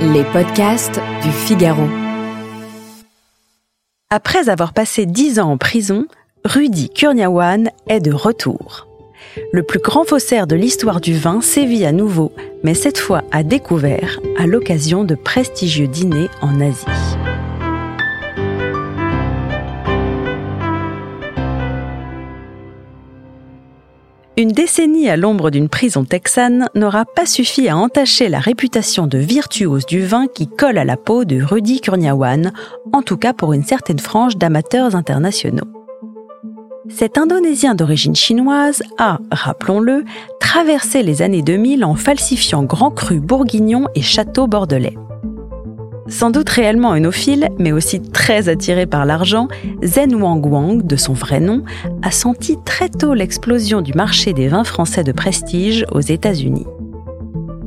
Les podcasts du Figaro. Après avoir passé dix ans en prison, Rudy Kurniawan est de retour. Le plus grand faussaire de l'histoire du vin sévit à nouveau, mais cette fois à découvert, à l'occasion de prestigieux dîners en Asie. Une décennie à l'ombre d'une prison texane n'aura pas suffi à entacher la réputation de virtuose du vin qui colle à la peau de Rudy Kurniawan, en tout cas pour une certaine frange d'amateurs internationaux. Cet Indonésien d'origine chinoise a, rappelons-le, traversé les années 2000 en falsifiant grands crus bourguignons et châteaux bordelais. Sans doute réellement œnophile, mais aussi très attiré par l'argent, Zen Wang Wang, de son vrai nom, a senti très tôt l'explosion du marché des vins français de prestige aux États-Unis.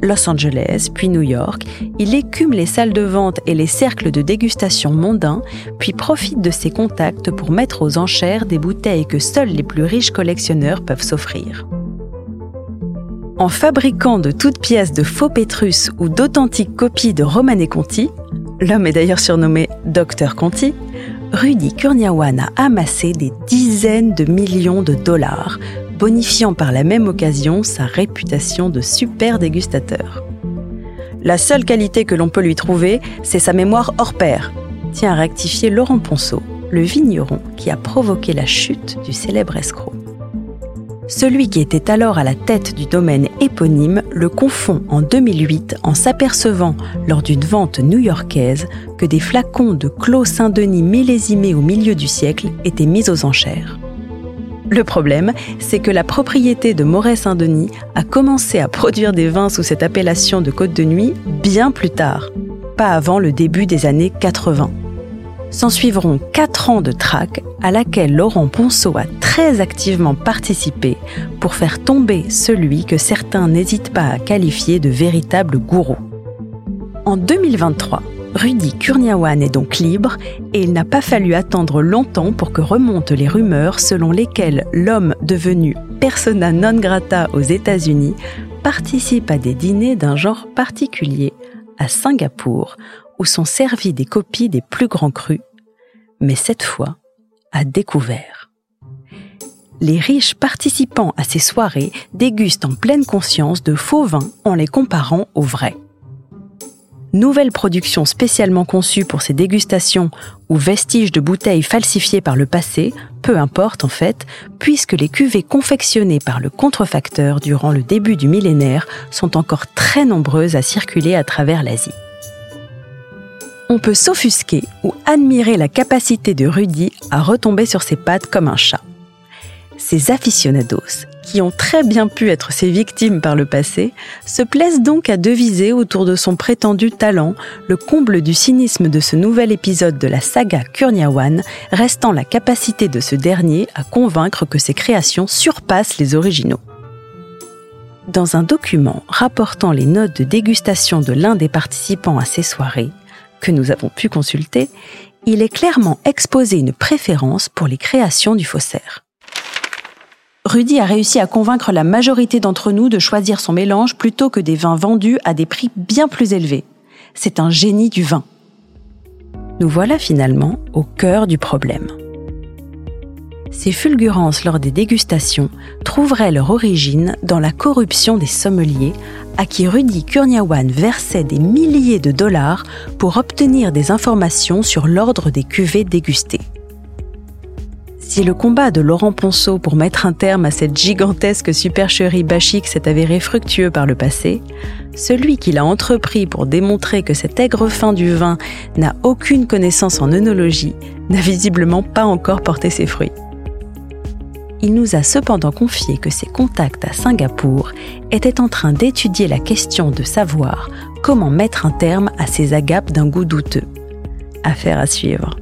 Los Angeles, puis New York, il écume les salles de vente et les cercles de dégustation mondains, puis profite de ses contacts pour mettre aux enchères des bouteilles que seuls les plus riches collectionneurs peuvent s'offrir. En fabriquant de toutes pièces de faux Pétrus ou d'authentiques copies de Romanée Conti, l'homme est d'ailleurs surnommé Dr Conti, Rudy Kurniawan a amassé des dizaines de millions de dollars, bonifiant par la même occasion sa réputation de super dégustateur. La seule qualité que l'on peut lui trouver, c'est sa mémoire hors pair, tient à rectifier Laurent Ponceau, le vigneron qui a provoqué la chute du célèbre escroc. Celui qui était alors à la tête du domaine éponyme le confond en 2008 en s'apercevant, lors d'une vente new-yorkaise, que des flacons de Clos Saint-Denis millésimés au milieu du siècle étaient mis aux enchères. Le problème, c'est que la propriété de Moret-Saint-Denis a commencé à produire des vins sous cette appellation de Côte de Nuit bien plus tard, pas avant le début des années 80. S'en suivront quatre ans de traque à laquelle Laurent Ponceau a très activement participé pour faire tomber celui que certains n'hésitent pas à qualifier de véritable gourou. En 2023, Rudy Kurniawan est donc libre et il n'a pas fallu attendre longtemps pour que remontent les rumeurs selon lesquelles l'homme devenu persona non grata aux États-Unis participe à des dîners d'un genre particulier à Singapour où sont servies des copies des plus grands crus, mais cette fois à découvert. Les riches participants à ces soirées dégustent en pleine conscience de faux vins en les comparant aux vrais. Nouvelle production spécialement conçue pour ces dégustations ou vestiges de bouteilles falsifiées par le passé, peu importe en fait, puisque les cuvées confectionnées par le contrefacteur durant le début du millénaire sont encore très nombreuses à circuler à travers l'Asie on peut s'offusquer ou admirer la capacité de Rudy à retomber sur ses pattes comme un chat. Ces aficionados, qui ont très bien pu être ses victimes par le passé, se plaisent donc à deviser autour de son prétendu talent le comble du cynisme de ce nouvel épisode de la saga Kurniawan, restant la capacité de ce dernier à convaincre que ses créations surpassent les originaux. Dans un document rapportant les notes de dégustation de l'un des participants à ces soirées, que nous avons pu consulter, il est clairement exposé une préférence pour les créations du faussaire. Rudy a réussi à convaincre la majorité d'entre nous de choisir son mélange plutôt que des vins vendus à des prix bien plus élevés. C'est un génie du vin. Nous voilà finalement au cœur du problème. Ces fulgurances lors des dégustations trouveraient leur origine dans la corruption des sommeliers à qui Rudy Kurniawan versait des milliers de dollars pour obtenir des informations sur l'ordre des cuvées dégustées. Si le combat de Laurent Ponceau pour mettre un terme à cette gigantesque supercherie bachique s'est avéré fructueux par le passé, celui qu'il a entrepris pour démontrer que cet aigre fin du vin n'a aucune connaissance en œnologie n'a visiblement pas encore porté ses fruits Il nous a cependant confié que ses contacts à Singapour étaient en train d'étudier la question de savoir comment mettre un terme à ces agapes d'un goût douteux. Affaire à suivre.